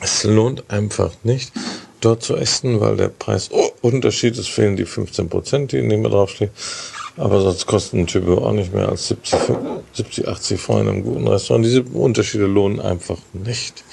Es lohnt einfach nicht, dort zu essen, weil der Preisunterschied ist, fehlen die 15 Prozent, die in dem draufstehen. Aber sonst kosten ein Typo auch nicht mehr als 70, 70 80 Franc in einem guten Restaurant. Diese Unterschiede lohnen einfach nicht.